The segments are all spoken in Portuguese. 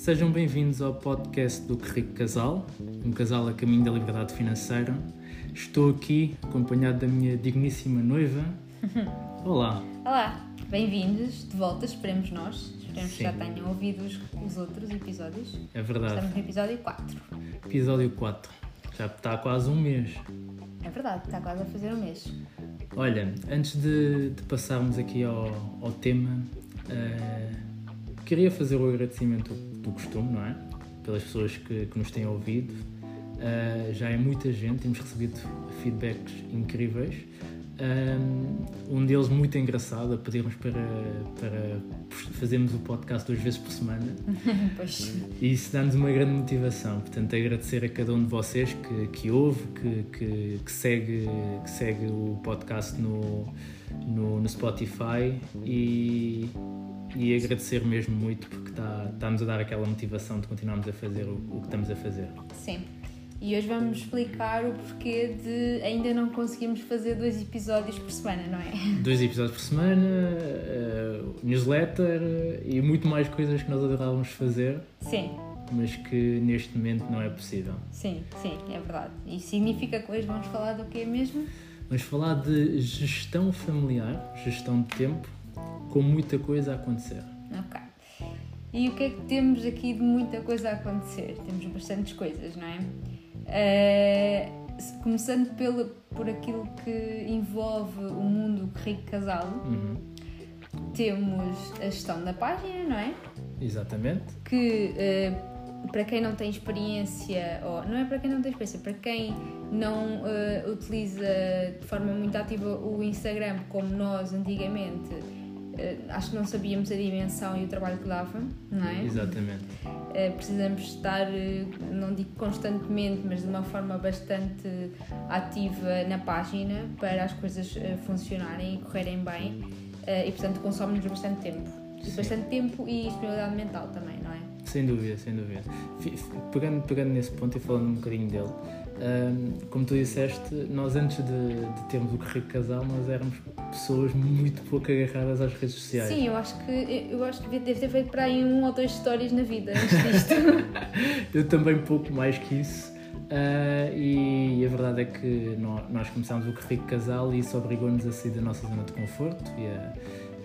Sejam bem-vindos ao podcast do Que Rico Casal, um casal a caminho da liberdade financeira. Estou aqui acompanhado da minha digníssima noiva. Olá! Olá, bem-vindos de volta, esperemos nós. Esperemos Sim. que já tenham ouvido os, os outros episódios. É verdade, Estamos no episódio 4. episódio 4. Já está quase um mês. É verdade, está quase a fazer um mês. Olha, antes de, de passarmos aqui ao, ao tema, eh, queria fazer o agradecimento do costume, não é? Pelas pessoas que, que nos têm ouvido. Eh, já é muita gente, temos recebido feedbacks incríveis. Um deles muito engraçado, a pedirmos para, para fazermos o podcast duas vezes por semana. pois, E isso dá-nos uma grande motivação. Portanto, agradecer a cada um de vocês que, que ouve, que, que, que segue, que segue o podcast no, no, no Spotify e, e agradecer mesmo muito porque está, está-nos a dar aquela motivação de continuarmos a fazer o, o que estamos a fazer. sim. E hoje vamos explicar o porquê de ainda não conseguimos fazer dois episódios por semana, não é? Dois episódios por semana, eh, newsletter e muito mais coisas que nós adorávamos fazer, Sim, mas que neste momento não é possível. sim, sim, é verdade. E significa que hoje vamos falar do quê mesmo? Vamos falar de gestão familiar, gestão de tempo, com muita coisa a acontecer. Ok. E o que é que temos aqui de muita coisa a acontecer? Temos bastantes coisas, não é? Se- começando pelo, por aquilo que envolve o mundo rico casal, Uhum, temos a gestão da página, não é? Exatamente. Que eh, para quem não tem experiência, ou não é para quem não tem experiência, para quem não eh, utiliza de forma muito ativa o Instagram como nós antigamente, acho que não sabíamos a dimensão e o trabalho que dava, não é? Exatamente. Eh, precisamos estar, eh, não digo constantemente, mas de uma forma bastante ativa na página para as coisas eh, funcionarem e correrem bem eh, e, portanto, consome-nos bastante tempo. E Sim. bastante tempo e disponibilidade mental também, não é? Sem dúvida, sem dúvida. Pegando, pegando nesse ponto e falando um bocadinho dele, hum, como tu disseste, nós antes de, de termos o Carrico Casal, nós éramos pessoas muito pouco agarradas às redes sociais. Sim, eu acho que eu acho que deve ter feito para aí um ou dois histórias na vida antes disto. Eu também pouco mais que isso. Ah, e a verdade é que nó- nós começámos o Carrico Casal e isso obrigou-nos a sair da nossa zona de conforto e a,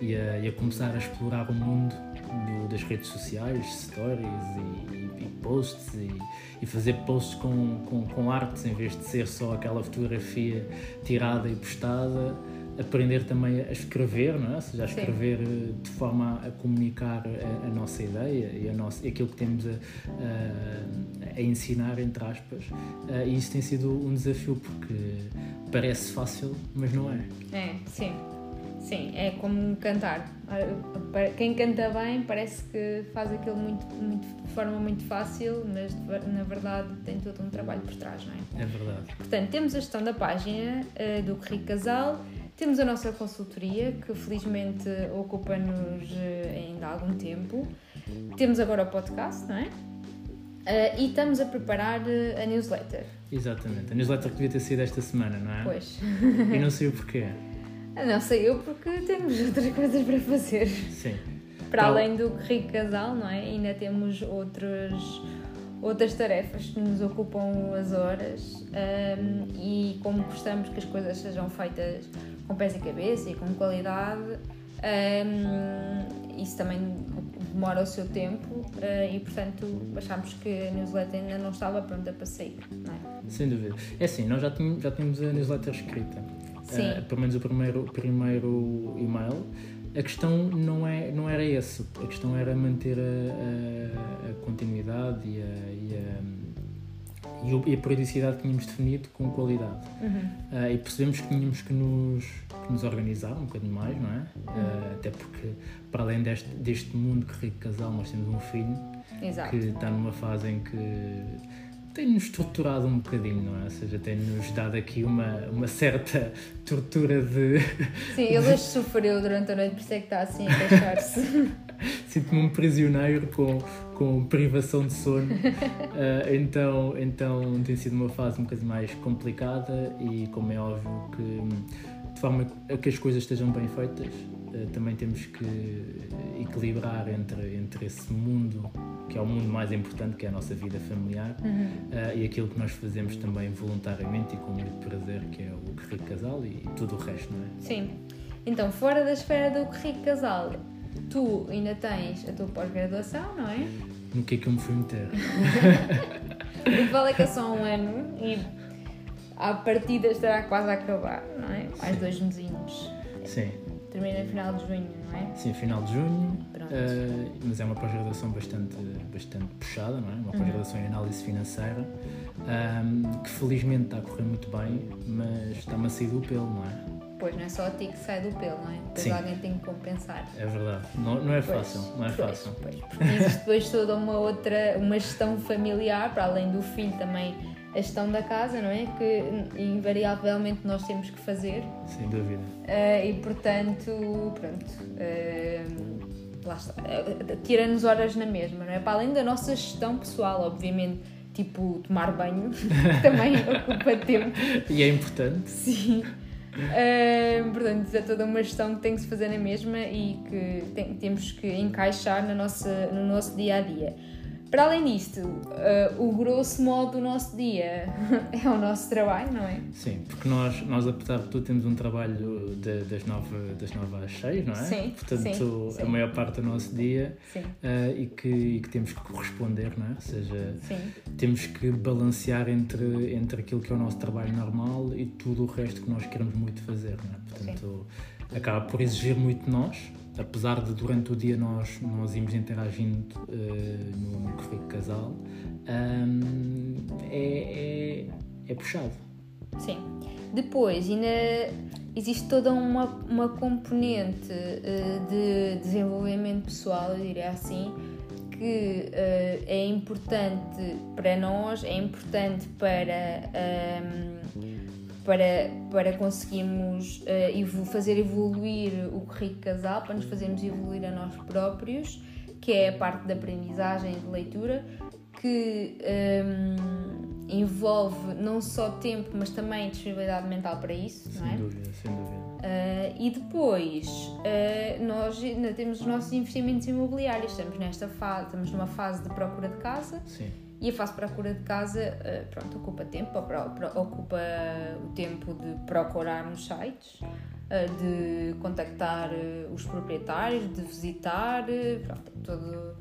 e a- e a começar a explorar o mundo do- das redes sociais, stories e, e- e posts e, e fazer posts com, com, com artes em vez de ser só aquela fotografia tirada e postada. Aprender também a escrever, não é? Ou seja, a Sim. escrever eh, de forma a comunicar a, a nossa ideia e a nossa, aquilo que temos a, a, a ensinar, entre aspas. Eh, E isso tem sido um desafio porque parece fácil, mas não é. É, sim. Sim, é como cantar. Para- Quem canta bem parece que faz aquilo muito, muito, de forma muito fácil, mas na verdade tem todo um trabalho por trás, não é? É verdade. Portanto, temos a gestão da página eh, do Rico Casal, temos a nossa consultoria, que felizmente ocupa-nos eh, ainda há algum tempo, temos agora o podcast, não é? Eh, e estamos a preparar a newsletter. Exatamente. A newsletter que devia ter sido esta semana, não é? Pois. E não sei o porquê. Não sei eu, porque temos outras coisas para fazer. Sim. Para Tal- além do Rico Casal, não é? Ainda temos outros, outras tarefas que nos ocupam as horas ahm, e como gostamos que as coisas sejam feitas com pés e cabeça e com qualidade, ahm, isso também demora o seu tempo ah, e portanto achámos que a newsletter ainda não estava pronta para sair, não é? Sem dúvida. É assim, nós já tínhamos, já tínhamos a newsletter escrita. Eh, pelo menos o primeiro, primeiro e-mail. A questão não, é, não era esse. A questão era manter a, a- a continuidade e a, e, a, e a periodicidade que tínhamos definido com qualidade. Uhum. Ah, e percebemos que tínhamos que nos, que nos organizar um bocadinho mais, não é? Ah, até porque, para além deste, deste mundo que rico casal, nós temos um filho Exato. que está numa fase em que tem-nos estruturado um bocadinho, não é? Ou seja, tem-nos dado aqui uma, uma certa tortura de. Sim, ele hoje sofreu durante a noite, por isso é que está assim a queixar-se. Sinto-me um prisioneiro com, com privação de sono. Ah, então, então tem sido uma fase um bocadinho mais complicada e, como é óbvio, que de forma a que as coisas estejam bem feitas, uh, também temos que equilibrar entre, entre esse mundo, que é o mundo mais importante, que é a nossa vida familiar, Uhum. uh, e aquilo que nós fazemos também voluntariamente e com muito prazer, que é o Rico Casal e tudo o resto, não é? Sim. Então, fora da esfera do rico casal, tu ainda tens a tua pós-graduação, não é? No que é que eu me fui meter? O que vale é que é só um ano e a partida estará quase a acabar, não é? Mais dois mesinhos. Sim, Termina no final de junho, não é? sim, final de junho, uh, mas é uma pós-graduação bastante, bastante puxada, não é? Uma pós-graduação em análise financeira, um, que felizmente está a correr muito bem, mas está-me a sair do pelo, não é? Pois não é só a ti que sai do pelo, não é? Depois Sim. alguém tem que compensar. É verdade, não, não é Pois, fácil, não é pois, fácil. Pois, porque existe depois toda uma outra, uma gestão familiar, para além do filho também a gestão da casa, não é? Que invariavelmente nós temos que fazer Sem dúvida. eh, e portanto, pronto, eh, lá está, Eh, tira-nos horas na mesma, não é? Para além da nossa gestão pessoal, obviamente, tipo tomar banho, que também ocupa tempo. E é importante, Sim. Uh, portanto, é toda uma gestão que tem que se fazer na mesma e que tem- temos que encaixar na nossa, no nosso dia a dia. Para além disto, uh, o grosso modo do nosso dia é o nosso trabalho, não é? sim, porque nós, nós apesar de tudo, temos um trabalho de- das, nove, das nove às seis, não é? Sim, Portanto, sim, sim. a maior parte do nosso dia Sim, uh, e, que, e que temos que corresponder, não é? Ou seja, sim, temos que balancear entre, entre aquilo que é o nosso trabalho normal e tudo o resto que nós queremos muito fazer, não é? Portanto, acaba por exigir muito de nós, apesar de durante o dia nós, nós irmos interagindo eh, no, no currículo casal, hum, é, é, é puxado. sim. Depois, ainda existe toda uma, uma componente uh, de desenvolvimento pessoal, eu diria assim, que uh, é importante para nós, é importante para, um, para, para conseguirmos uh, evolu- fazer evoluir o currículo casal, para nos fazermos evoluir a nós próprios, que é a parte da aprendizagem e de leitura, que um, envolve não só tempo, mas também disponibilidade mental para isso, não é? Sem dúvida, sem dúvida. Uh, e depois, uh, nós ainda temos os nossos investimentos imobiliários. Estamos nesta fase, estamos numa fase de procura de casa Sim, e a fase de procura de casa, uh, pronto, ocupa tempo, ocupa o tempo de procurar nos sites, uh, de contactar uh, os proprietários, de visitar, pronto, todo,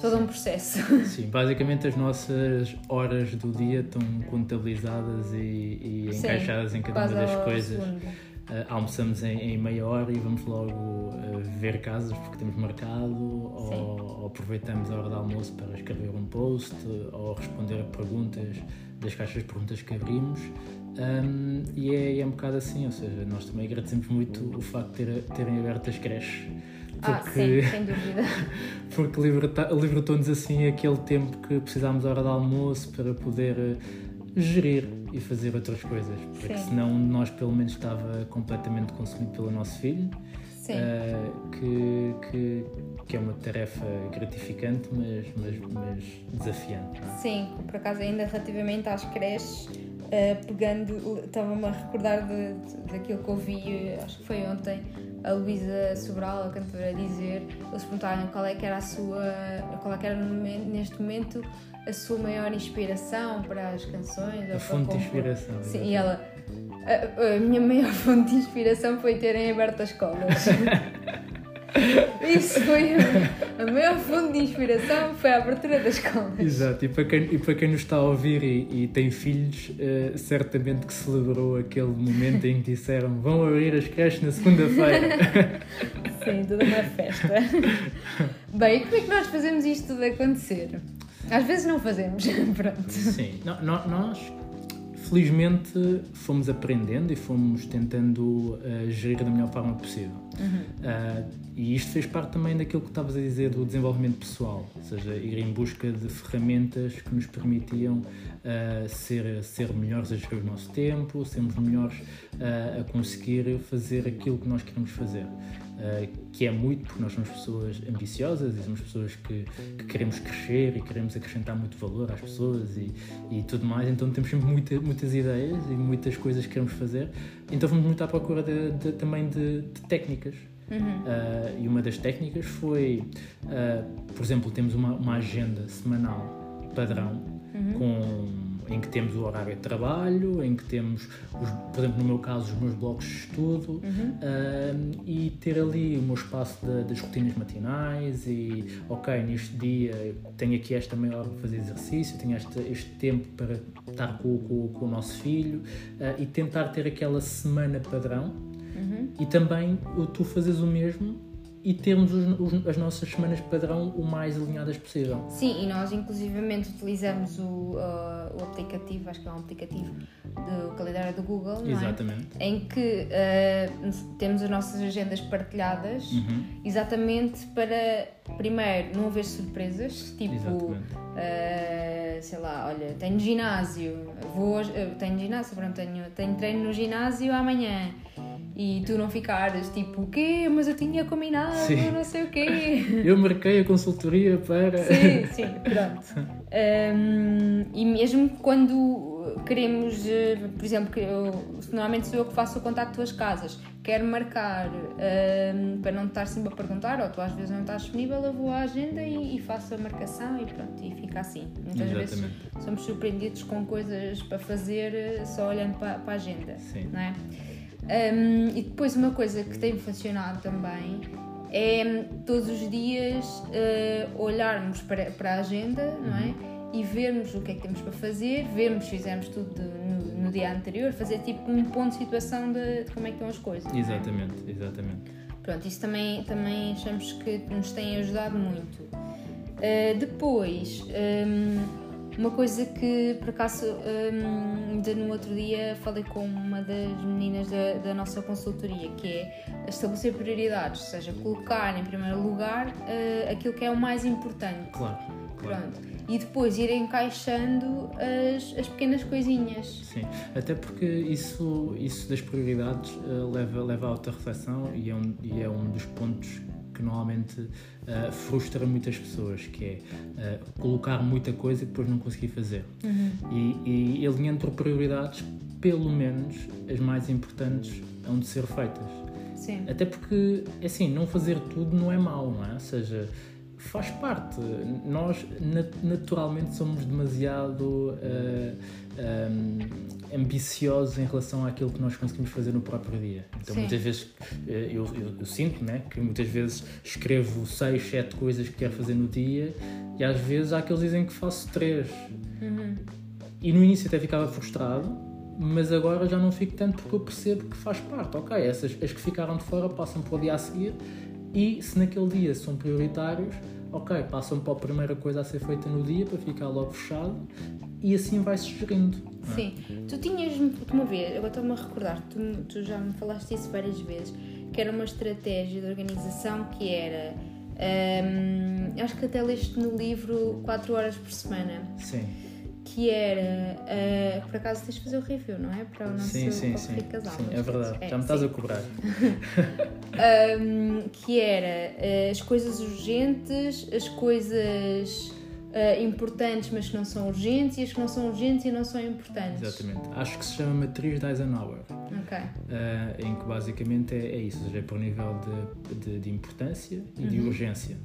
todo um processo. sim, basicamente as nossas horas do dia estão contabilizadas e, e encaixadas em cada uma das coisas. segundo. Uh, almoçamos em, em meia hora e vamos logo uh, ver casas porque temos marcado, ou, ou aproveitamos a hora do almoço para escrever um post, uh, ou responder a perguntas das caixas de perguntas que abrimos. Um, e é, é um bocado assim, ou seja, nós também agradecemos muito o facto de ter- terem aberto as creches. Ah, Porque, sim, sem dúvida. porque libertou-nos assim aquele tempo que precisámos à hora do almoço para poder gerir e fazer outras coisas. Porque Sim. senão nós pelo menos estava completamente consumido pelo nosso filho. Uh, que, que, que é uma tarefa gratificante, mas, mas, mas desafiante. é? Sim, por acaso ainda relativamente às creches, eh, pegando, estava-me a recordar de, de- daquilo que ouvi, acho que foi ontem, a Luísa Sobral, a cantora, dizer, eles perguntaram qual é que era a sua, qual é que era neste momento a sua maior inspiração para as canções. A fonte de inspiração. Sim, exato. e ela, a, a minha maior fonte de inspiração foi terem aberto as escolas. Isso foi a, a maior fonte de inspiração foi a abertura das escolas. Exato, e para quem, e para quem nos está a ouvir e, e tem filhos, eh, certamente que celebrou aquele momento em que disseram vão abrir as creches na segunda-feira. Sim, toda uma festa. Bem, e como é que nós fazemos isto tudo acontecer? Às vezes não fazemos, pronto. Sim, nós felizmente fomos aprendendo e fomos tentando eh, gerir da melhor forma possível. Ah, e isto fez parte também daquilo que estavas a dizer do desenvolvimento pessoal, ou seja, ir em busca de ferramentas que nos permitiam ah, ser, ser melhores a gerir o nosso tempo, sermos melhores a conseguir fazer aquilo que nós queremos fazer. Uh, que é muito porque nós somos pessoas ambiciosas e somos pessoas que, que, queremos crescer e queremos acrescentar muito valor às pessoas e, e tudo mais, então temos sempre muita, muitas ideias e muitas coisas que queremos fazer, então vamos muito à procura de, de, também de, de técnicas. Uhum. Uh, e uma das técnicas foi, uh, por exemplo, temos uma, uma agenda semanal padrão uhum. com em que temos o horário de trabalho, em que temos, os, por exemplo, no meu caso, os meus blocos de estudo uhum. uh, e ter ali o meu espaço de, das rotinas matinais e, ok, neste dia tenho aqui esta meia hora para fazer exercício, tenho este, este tempo para estar com, com, com o nosso filho uh, e tentar ter aquela semana padrão uhum. e também tu fazes o mesmo e termos os, os, as nossas semanas padrão o mais alinhadas possível. Sim, e nós inclusivamente utilizamos o, uh, o aplicativo, acho que é um aplicativo do calendário do Google, é? Exatamente. Em que uh, temos as nossas agendas partilhadas uhum. exatamente para, primeiro, não haver surpresas, tipo, uh, sei lá, olha, tenho ginásio, vou, tenho ginásio, pronto, tenho, tenho treino no ginásio amanhã e tu não ficares tipo, o quê? Mas eu tinha combinado, sim. não sei o quê. Eu marquei a consultoria para. Sim, sim, pronto. Um, e mesmo quando queremos, eh, por exemplo, que eu, normalmente sou eu que faço o contacto às casas, quero marcar um, para não estar sempre a perguntar, ou tu às vezes não estás disponível, eu vou à agenda e, e faço a marcação e pronto, e fica assim. Muitas Exatamente. vezes somos surpreendidos com coisas para fazer eh, só olhando para, para a agenda, sim. não é? Um, e depois uma coisa que tem funcionado também é todos os dias uh, olharmos para, para a agenda, não é? Uhum. E vermos o que é que temos para fazer, vermos se fizemos tudo no, no, dia anterior, fazer tipo um ponto de situação de, de como é que estão as coisas. Exatamente, é? exatamente. Pronto, isso também, também achamos que nos tem ajudado muito. Uh, depois, um, uma coisa que, por acaso, um, ainda no outro dia falei com uma das meninas da, da, nossa consultoria, que é estabelecer prioridades, ou seja, colocar em primeiro lugar uh, aquilo que é o mais importante. Claro. claro. Pronto. E depois ir encaixando as, as pequenas coisinhas. Sim, até porque isso, isso das prioridades uh, leva, leva a outra reflexão e é, um, e é um dos pontos que normalmente uh, frustra muitas pessoas, que é uh, colocar muita coisa e depois não conseguir fazer. Uhum. E, e alinhando por prioridades, pelo menos as mais importantes hão de ser feitas. Sim. Até porque, é assim, não fazer tudo não é mau, não é? Ou seja, faz parte. Nós naturalmente somos demasiado uh, um, ambiciosos em relação àquilo que nós conseguimos fazer no próprio dia. Então Sim. muitas vezes eh, eu, eu, eu, sinto né, que muitas vezes escrevo seis, sete coisas que quero fazer no dia e às vezes há aqueles que dizem que faço três. Uhum. E no início até ficava frustrado, mas agora já não fico tanto porque eu percebo que faz parte. Ok, essas as que ficaram de fora passam para o dia a seguir e se naquele dia são prioritários, ok, passam para a primeira coisa a ser feita no dia para ficar logo fechado e assim vai-se gerindo. É? Sim, tu tinhas uma vez, agora estou-me a recordar, tu, tu já me falaste isso várias vezes, que era uma estratégia de organização que era. Um, acho que até leste no livro 4 horas por semana. Sim que era uh, por acaso tens de fazer o review, não é? Para o nosso sim, sim, sim. casal. Sim, é verdade, é, já me estás sim. a cobrar. um, que era uh, as coisas urgentes, as coisas uh, importantes mas que não são urgentes e as que não são urgentes e não são importantes. Exatamente. Acho que se chama matriz de Eisenhower. Ok. em que basicamente é, é isso, ou seja, é por nível de, de, de importância e uhum. de urgência.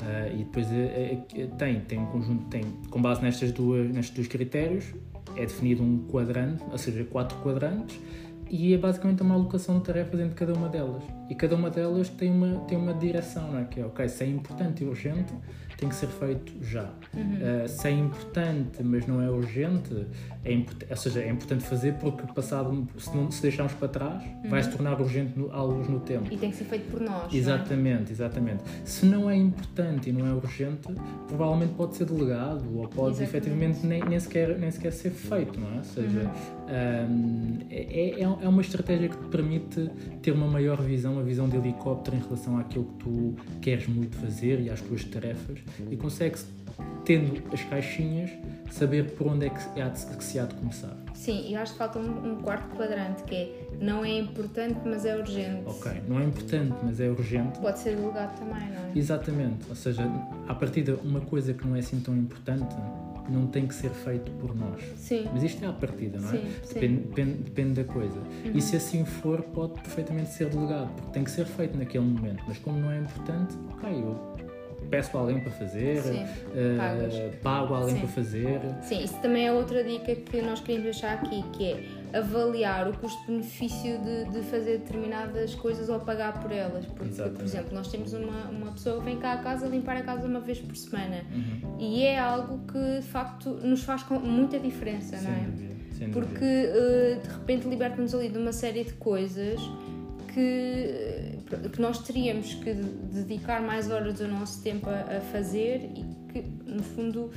Uh, e depois uh, tem, tem um conjunto, tem, com base nestas duas, nestes dois critérios, é definido um quadrante, ou seja, quatro quadrantes, e é basicamente uma alocação de tarefas entre cada uma delas. E cada uma delas tem uma, tem uma direção, não é? Que é, ok, se é importante e urgente, tem que ser feito já. Uhum. Uh, se é importante, mas não é urgente, é ou seja, é importante fazer porque passado, se, não, se deixarmos para trás, uhum. vai se tornar urgente no, alguns no tempo. E tem que ser feito por nós. Exatamente, é? exatamente. Se não é importante e não é urgente, provavelmente pode ser delegado ou pode exatamente. efetivamente nem, nem, sequer, nem sequer ser feito, não é? Ou seja, uhum. um, é, é, é uma estratégia que te permite ter uma maior visão, uma visão de helicóptero em relação àquilo que tu queres muito fazer e às tuas tarefas e consegue-se, tendo as caixinhas, saber por onde é que, é que se há de começar. Sim, eu acho que falta um, um quarto quadrante que é não é importante, mas é urgente. Ok, não é importante, mas é urgente. Pode ser delegado também, não é? Exatamente, ou seja, a partir de uma coisa que não é assim tão importante não tem que ser feito por nós. Sim. Mas isto é à partida, não é? Sim, sim. Depende, depende, depende da coisa. E se assim for, pode perfeitamente ser delegado, porque tem que ser feito naquele momento. Mas como não é importante, ok, eu peço a alguém para fazer, Sim, pagas. pago a alguém Sim. para fazer. Sim, isso também é outra dica que nós queremos deixar aqui, que é avaliar o custo-benefício de, de fazer determinadas coisas ou pagar por elas. Porque, por Exatamente. exemplo, nós temos uma, uma pessoa que vem cá a casa limpar a casa uma vez por semana Uhum. e é algo que de facto nos faz com muita diferença, não é? dúvida. Sem Porque eh, de repente liberta-nos ali de uma série de coisas que, que nós teríamos que dedicar mais horas do nosso tempo a, a fazer e que, no fundo,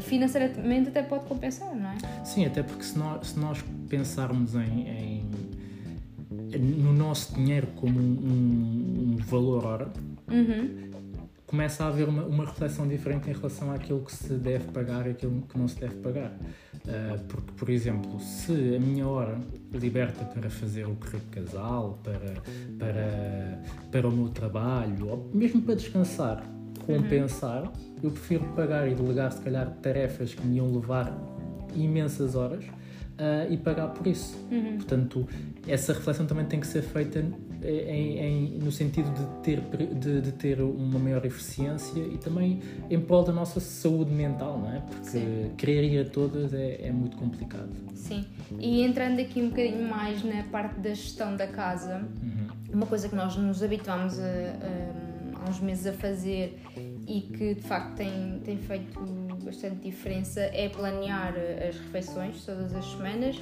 financeiramente até pode compensar, não é? Sim, até porque se nós, se nós pensarmos em, em- no nosso dinheiro como um, um valor hora, Uhum. Começa a haver uma, uma reflexão diferente em relação àquilo que se deve pagar e aquilo que não se deve pagar. Ah, porque, por exemplo, se a minha hora liberta para fazer o currículo casal, para, para, para o meu trabalho, ou mesmo para descansar, compensar, eu prefiro pagar e delegar, se calhar, tarefas que me iam levar imensas horas ah, e pagar por isso. Portanto, essa reflexão também tem que ser feita em- em- no sentido de ter, de, de ter uma maior eficiência e também em prol da nossa saúde mental, não é? Porque Sim. querer ir a todas é, é muito complicado. Sim. E entrando aqui um bocadinho mais na parte da gestão da casa, uma coisa que nós nos habituámos há uns meses a fazer e que de facto tem, tem feito bastante diferença é planear as refeições todas as semanas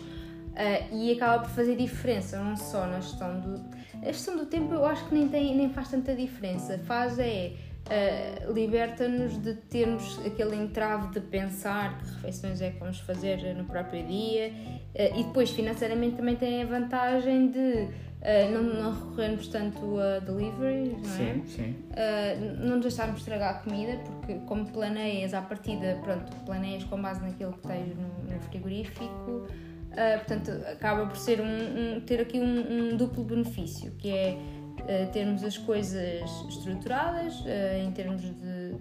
ah, e acaba por fazer diferença, não só na gestão do. A gestão do tempo eu acho que nem, tem, nem faz tanta diferença. Faz é. ah, liberta-nos de termos aquele entrave de pensar que refeições é que vamos fazer no próprio dia ah, e depois financeiramente também tem a vantagem de ah, não, não recorrermos tanto a delivery, não é? Sim, sim. Uh, não nos deixarmos estragar a comida, porque como planeias à partida, pronto, planeias com base naquilo que tens no, no frigorífico, uh, portanto, acaba por ser um, um- ter aqui um, um duplo benefício, que é uh, termos as coisas estruturadas uh, em termos de, de-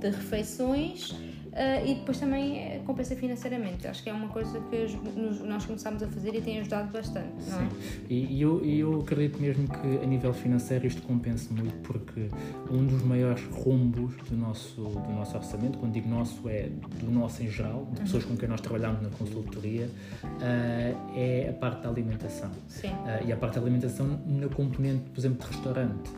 de refeições. Uh, e depois também eh, compensa financeiramente. Acho que é uma coisa que nós começámos a fazer e tem ajudado bastante, é? Sim. E, e eu, eu acredito mesmo que a nível financeiro isto compensa muito porque um dos maiores rumbos do nosso, do nosso orçamento, quando digo nosso é do nosso em geral, de pessoas com quem nós trabalhamos na consultoria, ah, é a parte da alimentação. Sim. Ah, e a parte da alimentação na componente, por exemplo, de restaurante.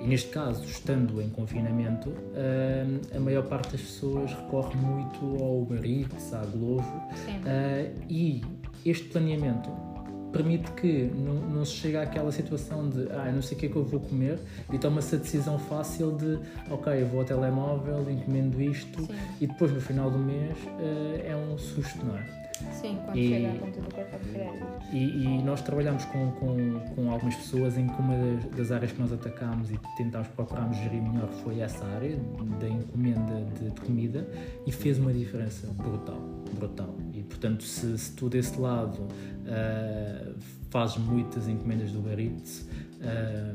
E neste caso, estando em confinamento, ah, a maior parte das pessoas recorre muito ao Uber Eats, à Glovo, Sim. ah, e este planeamento permite que não, não se chegue àquela situação de ah, eu não sei o que é que eu vou comer e toma-se a decisão fácil de ok, eu vou ao telemóvel, encomendo isto Sim. e depois no final do mês ah, é um susto, não é? Sim, quando E- chega a conta do cartão de crédito. E, e nós trabalhamos com, com, com algumas pessoas em que uma das, das áreas que nós atacámos e tentámos procurarmos gerir melhor foi essa área da encomenda de, de comida e fez uma diferença brutal, brutal. E portanto, se, se tu desse lado ah, fazes muitas encomendas do Uber Eats, ah,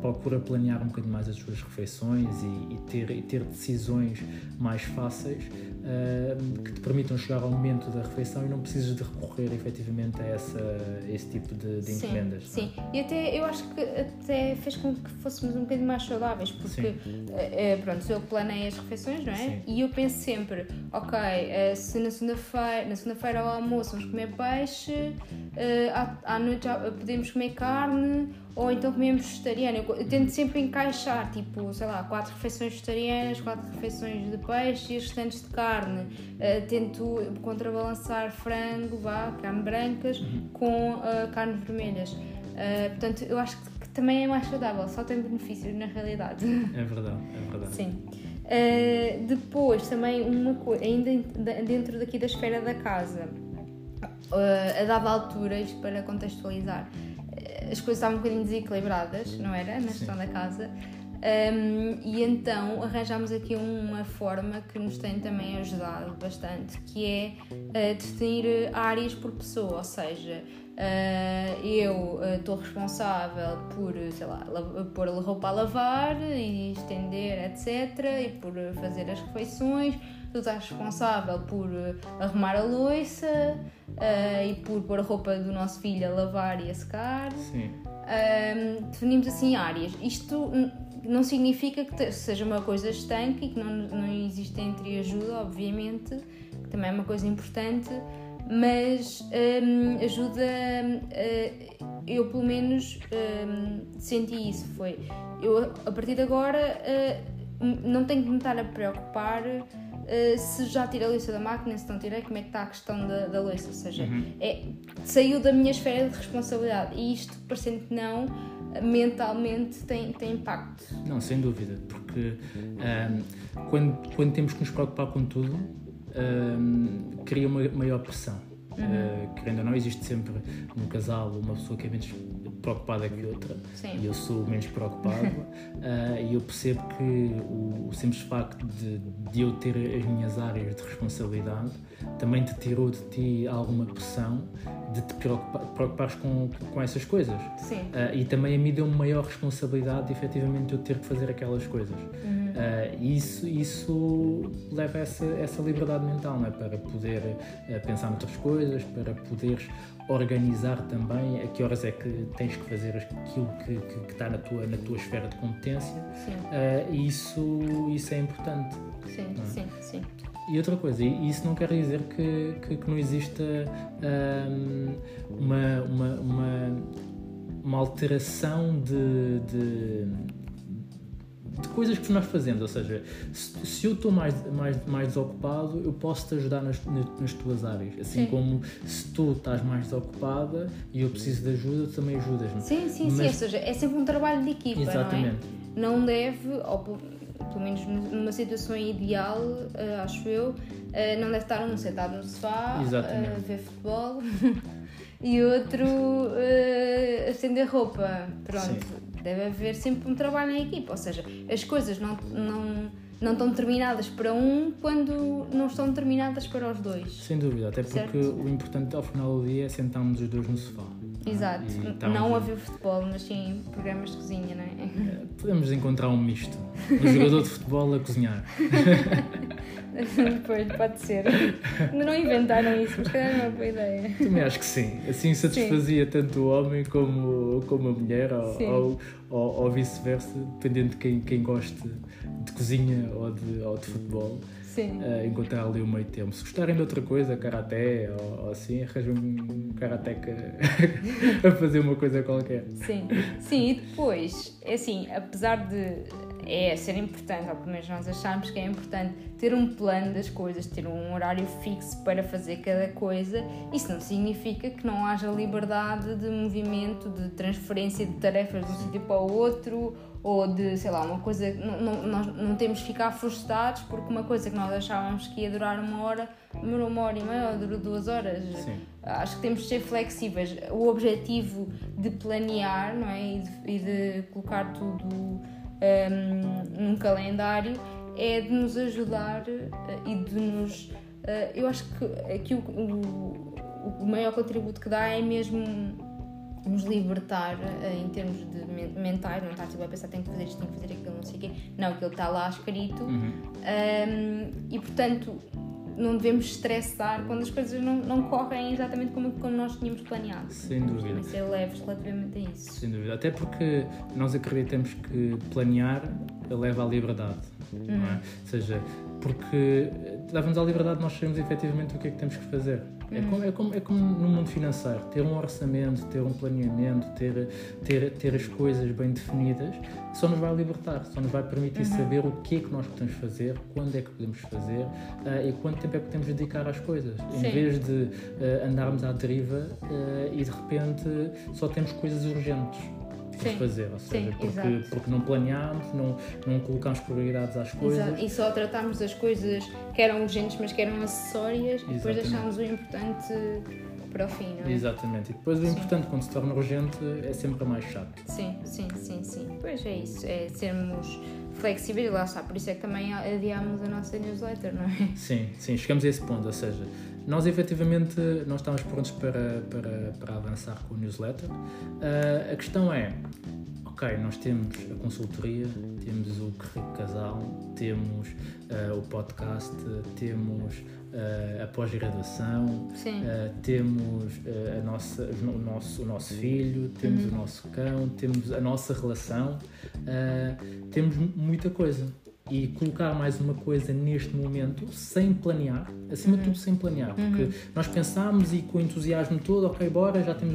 procura planear um bocadinho mais as suas refeições e, e ter, e ter decisões mais fáceis que te permitam chegar ao momento da refeição e não precisas de recorrer efetivamente a, essa, a esse tipo de, de Sim, encomendas. é? Sim, e até eu acho que até fez com que fôssemos um bocadinho mais saudáveis, porque eh, pronto, eu planeio as refeições, não é? Sim. E eu penso sempre, ok, eh, se na segunda-feira, na segunda-feira ao almoço vamos comer peixe, à, à noite já podemos comer carne, ou então comemos vegetariano. Eu, eu tento sempre encaixar, tipo, sei lá, quatro refeições vegetarianas, quatro refeições de peixe e restantes de carne. Eh, tento contrabalançar frango, vá, carne brancas, com eh, carnes vermelhas. Eh, portanto, eu acho que, que também é mais saudável, só tem benefícios na realidade. É verdade, é verdade. Sim. Uh, depois, também uma coisa, ainda dentro daqui da esfera da casa, uh, a dada altura, isto para contextualizar, uh, as coisas estavam um bocadinho desequilibradas, não era? Na gestão da casa. Um, e então arranjámos aqui uma forma que nos tem também ajudado bastante, que é uh, definir áreas por pessoa, ou seja, uh, eu estou uh, responsável por, sei lá, pôr roupa a lavar e estender, etc., e por fazer as refeições, tu estás responsável por arrumar a louça e por pôr a roupa do nosso filho a lavar e a secar. Sim. definimos assim áreas. Isto não significa que seja uma coisa estanque e que não, não existe entre ajuda, obviamente, que também é uma coisa importante, mas um, ajuda. Uh, eu, pelo menos, um, senti isso. Foi. Eu, a partir de agora, uh, não tenho que me estar a preocupar. Uh, se já tirei a louça da máquina, se não tirei, como é que está a questão da, da louça? Ou seja, uhum. é, saiu da minha esfera de responsabilidade. E isto, parecendo que não, mentalmente tem, tem impacto. Não, sem dúvida, porque um, quando, quando temos que nos preocupar com tudo, um, cria uma maior pressão. Uhum. Uh, querendo ou não, existe sempre no casal uma pessoa que é menos preocupada que outra Sim. e eu sou menos preocupado uh, e eu percebo que o, o simples facto de, de, eu ter as minhas áreas de responsabilidade também te tirou de ti alguma pressão de te preocupar, preocupares com, com essas coisas. Sim. Uh, e também a mim deu maior responsabilidade, efetivamente, de eu ter que fazer aquelas coisas. Uhum. Uh, isso, isso leva a essa, essa liberdade mental, não é? Para poder uh, pensar noutras coisas, para poderes organizar também a que horas é que tens que fazer aquilo que, que, que está na tua, na tua esfera de competência. Uh, e isso, isso é importante. Sim, é? sim, sim. E outra coisa, isso não quer dizer que, que, que não exista um, uma, uma, uma, uma, alteração de, de, de, coisas que nós fazemos. Ou seja, se, se eu estou mais, mais, mais desocupado, eu posso te ajudar nas, nas tuas áreas. Assim sim. como se tu estás mais desocupada e eu preciso de ajuda, tu também ajudas-me. Sim, sim, Mas, sim. Ou seja, é sempre um trabalho de equipa. Exatamente. Não, é? não deve. Ou, pelo menos numa situação ideal, uh, acho eu, uh, não deve estar um sentado no sofá uh, a ver futebol e outro uh, a estender roupa. Pronto, Sim. deve haver sempre um trabalho em equipa, ou seja, as coisas não, não, não estão determinadas para um quando não estão determinadas para os dois. Sem dúvida, até porque certo? o importante ao final do dia é sentarmos os dois no sofá. Exato, então, não a ver futebol, mas sim programas de cozinha, não é? é? Podemos encontrar um misto. Um jogador de futebol a cozinhar. Depois, pode ser. Não inventaram isso, mas calhar é uma boa ideia. Também acho que sim. Assim satisfazia sim. tanto o homem como, como a mulher, ou, ou, ou, ou vice-versa, dependendo de quem, quem goste de cozinha ou de, ou de futebol. Uh, encontrar ali o meio tempo. Se gostarem de outra coisa, karaté ou, ou assim, arranjam um karateca a fazer uma coisa qualquer. Sim, sim, e depois, é assim, apesar de é ser importante, ou pelo menos nós achamos que é importante ter um plano das coisas, ter um horário fixo para fazer cada coisa, isso não significa que não haja liberdade de movimento, de transferência de tarefas de um sítio para o outro, ou de, sei lá, uma coisa. Não, não, nós não temos que ficar frustrados porque uma coisa que nós achávamos que ia durar uma hora demorou uma hora e meia ou durou duas horas. Sim. Acho que temos de ser flexíveis. O objetivo de planear não é? e, de, e de colocar tudo um, num calendário é de nos ajudar uh, e de nos. Uh, eu acho que aqui o, o, o maior contributo que dá é mesmo nos libertar uh, em termos de mentais, não estar tipo a pensar tenho que fazer isto, tenho que fazer aquilo, não sei o quê. Não, aquilo está lá escrito. Uhum. Um, e portanto não devemos estressar quando as coisas não, não correm exatamente como, como nós tínhamos planeado. Sem dúvida. Ser leves relativamente a isso. Sem dúvida. Até porque nós acreditamos que planear leva à liberdade. Uhum. Não é? Ou seja, porque dá-nos a liberdade de nós sabermos efetivamente o que é que temos que fazer. É, como, é, como, é como no mundo financeiro, ter um orçamento, ter um planeamento, ter, ter, ter as coisas bem definidas, só nos vai libertar, só nos vai permitir uhum. saber o que é que nós podemos fazer, quando é que podemos fazer uh, e quanto tempo é que podemos dedicar às coisas. Sim. Em vez de uh, andarmos à deriva uh, e de repente só temos coisas urgentes Sim. fazer, ou seja, Sim, porque, porque não planeámos, não, não colocámos prioridades às coisas. Exato. E só tratámos as coisas que eram urgentes, mas que eram acessórias, Exatamente. e depois deixámos o importante para o fim, não é? Exatamente. E depois o Sim. importante, quando se torna urgente, é sempre mais chato. Sim, sim, sim, sim. Pois é isso, é sermos flexíveis, lá está, por isso é que também adiámos a nossa newsletter, não é? Sim, sim, chegamos a esse ponto, ou seja, nós efetivamente nós estamos prontos para, para, para avançar com o newsletter. Ah, a questão é, ok, nós temos a consultoria, temos o Currículo Casal, temos ah, o podcast, temos ah, a pós-graduação, ah, temos a nossa, o, nosso, o nosso filho, temos Uhum. o nosso cão, temos a nossa relação, temos mu- muita coisa. E colocar mais uma coisa neste momento sem planear, acima de Uhum. tudo sem planear, porque nós pensámos e com o entusiasmo todo, ok, bora, já temos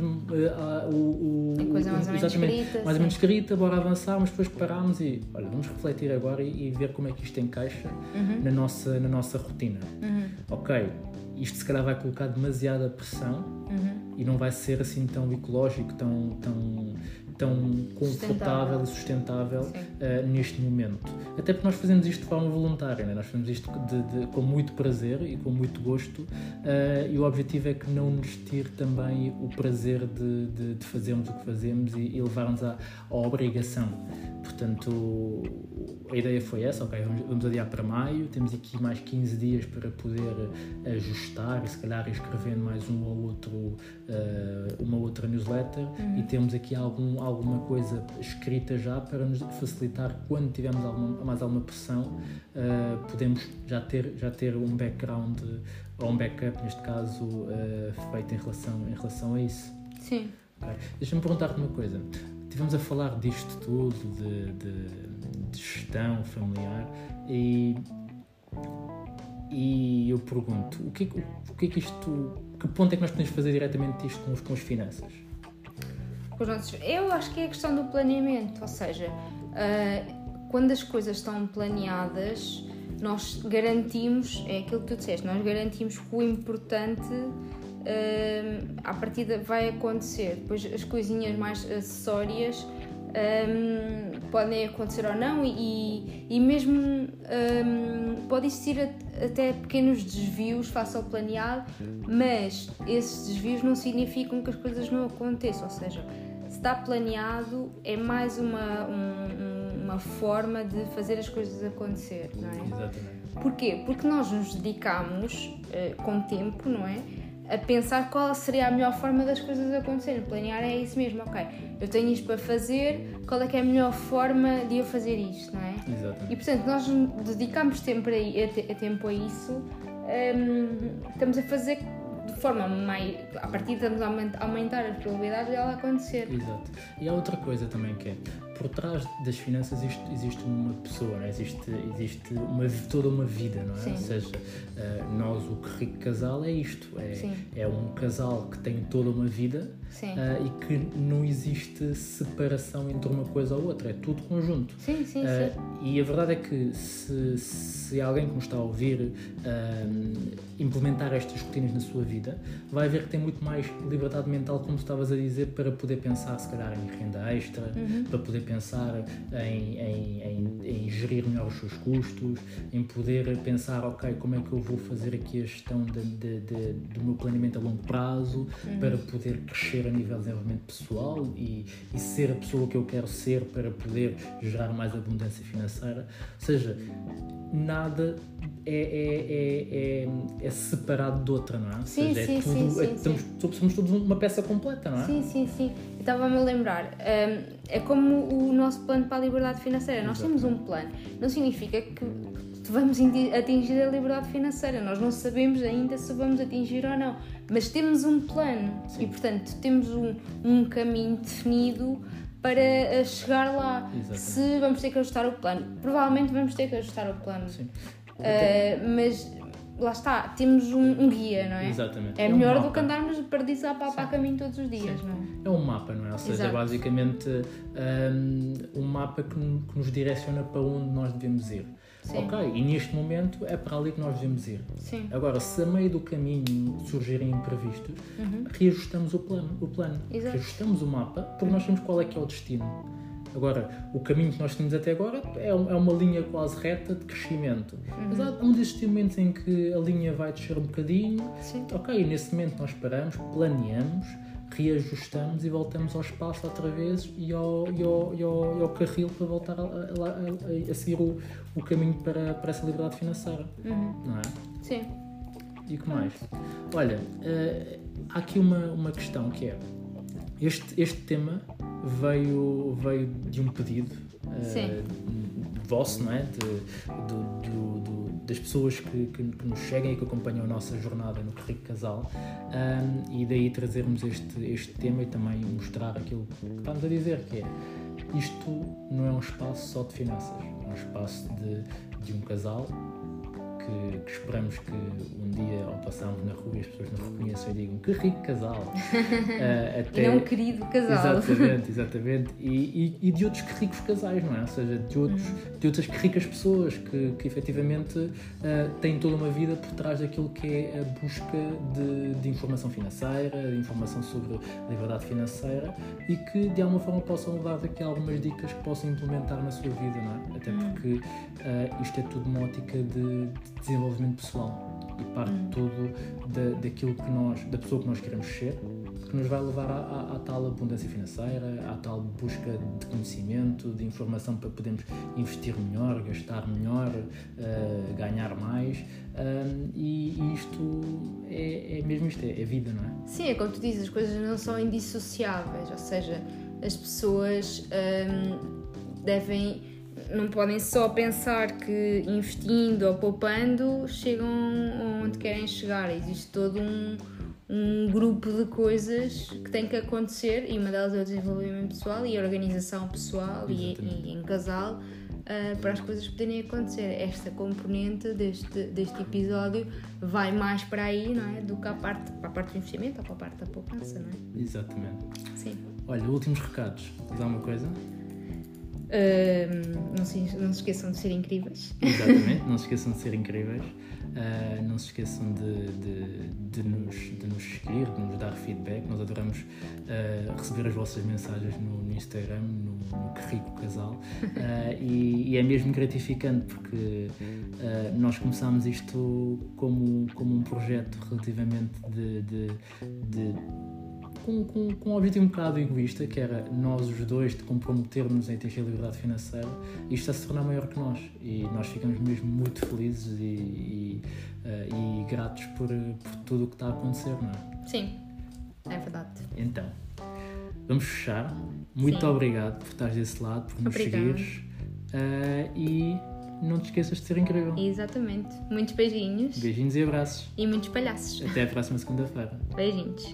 ah, ah, o, o, A coisa o- mais ou menos escrita, mais ou menos escrita, bora avançar, mas depois parámos e olha, vamos refletir agora e, e ver como é que isto encaixa Uhum. na, nossa, na nossa rotina. Uhum. Ok, isto se calhar vai colocar demasiada pressão Uhum. e não vai ser assim tão ecológico, tão, tão, tão confortável e sustentável uh, neste momento. Até porque nós fazemos isto de forma voluntária, né? nós fazemos isto de, de- com muito prazer e com muito gosto, uh, e o objetivo é que não nos tire também o prazer de, de, fazermos o que fazemos e, e levar-nos à, à obrigação. Portanto, a ideia foi essa, ok, vamos, vamos adiar para maio, temos aqui mais 15 dias para poder ajustar e se calhar escrevendo mais um ou outro, uh, uma outra newsletter e temos aqui algum, alguma coisa escrita já para nos facilitar quando tivermos alguma, mais alguma pressão, uh, podemos já ter, já ter um background ou um backup, neste caso, uh, feito em relação, em relação a isso. Sim. Ok. Deixa-me perguntar-te uma coisa. Estivemos a falar disto tudo, de, de- de gestão familiar, e, e eu pergunto, o que, é que- o que é que isto, que ponto é que nós podemos fazer diretamente isto com, com as finanças? Com os nossos- Eu acho que é a questão do planeamento, ou seja, ah, quando as coisas estão planeadas, nós garantimos, é aquilo que tu disseste, nós garantimos que o importante ah, à partida vai acontecer. Depois as coisinhas mais acessórias ah, podem acontecer ou não e, e mesmo ah, pode existir até pequenos desvios face ao planeado, mas esses desvios não significam que as coisas não aconteçam, ou seja, se está planeado é mais uma, um- um- uma forma de fazer as coisas acontecer, não é? Exatamente. Porquê? Porque nós nos dedicamos eh, com tempo, não é? A pensar qual seria a melhor forma das coisas acontecerem. Planear é isso mesmo, ok. Eu tenho isto para fazer, qual é que é a melhor forma de eu fazer isto, não é? Exatamente. E portanto, nós dedicamos tempo a, a a tempo a isso, hum, estamos a fazer de forma mais. A partir a aumentar as probabilidades de ela acontecer. Exato. E há outra coisa também que é, por trás das finanças existe, existe uma pessoa, é? existe, existe uma, toda uma vida, não é? Sim. Ou seja, eh, nós, o que rico casal é isto, é, Sim. é um casal que tem toda uma vida eh, e que não existe separação entre uma coisa ou outra, é tudo conjunto. Sim, sim, Uh, sim. e a verdade é que se, se alguém que nos está a ouvir um, implementar estas rotinas na sua vida, vai ver que tem muito mais liberdade mental, como tu estavas a dizer, para poder pensar se calhar em renda extra, Uhum. para poder pensar em, em, em, em gerir melhor os seus custos, em poder pensar, ok, como é que eu vou fazer aqui a gestão de, de- de- do meu planeamento a longo prazo Uhum. para poder crescer a nível de desenvolvimento pessoal e, e ser a pessoa que eu quero ser para poder gerar mais abundância financeira. Ou seja, nada é, é, é, é, é separado de outra, não é? Sim, seja, sim, é sim, tudo, sim, é- estamos, somos todos uma peça completa, não é? Sim, sim, sim. Estava-me a lembrar, hum, é como o nosso plano para a liberdade financeira. Nós temos um plano. Não significa que vamos atingir a liberdade financeira. Nós não sabemos ainda se vamos atingir ou não. Mas temos um plano Sim. e, portanto, temos um, um caminho definido para eh, chegar lá. Exatamente. Se vamos ter que ajustar o plano, provavelmente vamos ter que ajustar o plano. Sim. Eh, mas lá está, temos um, um guia, não é? Exatamente. É um melhor do mapa. que andarmos a perdiz a pá para caminho todos os dias, não é? É um mapa, não é? Ou seja, Exato. é basicamente um, um mapa que, que nos direciona para onde nós devemos ir. Sim. Ok, e neste momento é para ali que nós devemos ir. Sim. Agora, se a meio do caminho surgirem imprevistos, reajustamos o plano, o plano. Uhum. Exato. reajustamos o mapa, porque nós sabemos qual é que é o destino. Agora, o caminho que nós temos até agora é, é uma linha quase reta de crescimento. Uhum. Mas há um destes momentos em que a linha vai descer um bocadinho. Sim. Ok, nesse momento nós paramos, planeamos, reajustamos e voltamos ao espaço outra vez e ao, e ao, e ao, e ao carril para voltar a, a- a- a seguir o, o caminho para, para essa liberdade financeira. Uhum. Não é? Sim. E o que mais? Olha, eh, há aqui uma, uma questão que é: este, este tema veio, veio de um pedido Sim. vosso, não é? De, do- do- do- das pessoas que, que, que nos seguem e que acompanham a nossa jornada no Rico Casal Ahm, e daí trazermos este, este tema e também mostrar aquilo que estamos a dizer, que é isto não é um espaço só de finanças, é um espaço de, de um casal que, que esperamos que um dia, ao passarmos na rua, as pessoas nos reconheçam e digam que rico casal. E até... não um querido casal. Exatamente, exatamente. E, e, e de outros que ricos casais, não é? Ou seja, de, outros, de outras que ricas pessoas que, que efetivamente ah, têm toda uma vida por trás daquilo que é a busca de, de informação financeira, de informação sobre liberdade financeira e que de alguma forma possam levar daqui algumas dicas que possam implementar na sua vida, não é? Até porque ah, isto é tudo uma ótica de, de desenvolvimento pessoal e parte todo da, daquilo que nós, da pessoa que nós queremos ser, que nos vai levar à, à- à tal abundância financeira, à tal busca de conhecimento, de informação para podermos investir melhor, gastar melhor, eh, ganhar mais. E, e isto é, é mesmo isto, é, é vida, não é? Sim, é como tu dizes, as coisas não são indissociáveis, ou seja, as pessoas hum, devem, não podem só pensar que investindo ou poupando chegam onde querem chegar. Existe todo um, um grupo de coisas que tem que acontecer e uma delas é o desenvolvimento pessoal e a organização pessoal e, e em casal. ah, para as coisas poderem acontecer. Esta componente deste, deste episódio vai mais para aí, não é? Do que a parte, para a parte do investimento ou para a parte da poupança, não é? Exatamente. Sim. Olha, últimos recados. Tens alguma coisa? Não, se, não se esqueçam de ser incríveis. Exatamente, não se esqueçam de ser incríveis, ah, não se esqueçam de, de, de nos, de nos seguir, de nos dar feedback. Nós adoramos ah, receber as vossas mensagens no, no Instagram, no, no Que Rico Casal, Ah, e, e é mesmo gratificante porque nós começámos isto como, como um projeto relativamente de- de- de com, com, com um objetivo um bocado egoísta, que era nós os dois de comprometermos em a liberdade financeira, e isto está a se tornar maior que nós. E nós ficamos mesmo muito felizes e, e, eh, e gratos por, por tudo o que está a acontecer, não é? Sim, é verdade. Então, vamos fechar. Muito Sim. obrigado por estares desse lado, por nos Obrigada. seguires. eh, e não te esqueças de ser incrível. Exatamente. Muitos beijinhos Beijinhos e abraços. e muitos palhaços. Até a próxima segunda-feira. Beijinhos.